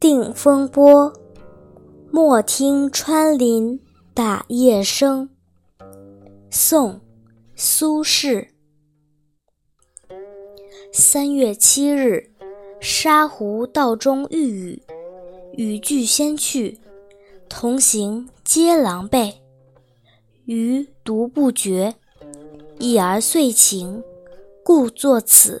定风波，莫听穿林打叶声。宋·苏轼。三月七日，沙湖道中遇雨，雨具先去，同行皆狼狈。余独不觉，已而遂晴，故作此。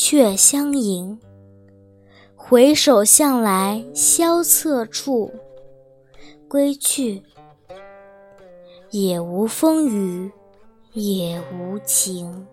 却相迎。回首向来萧瑟处，归去，也无风雨也无晴。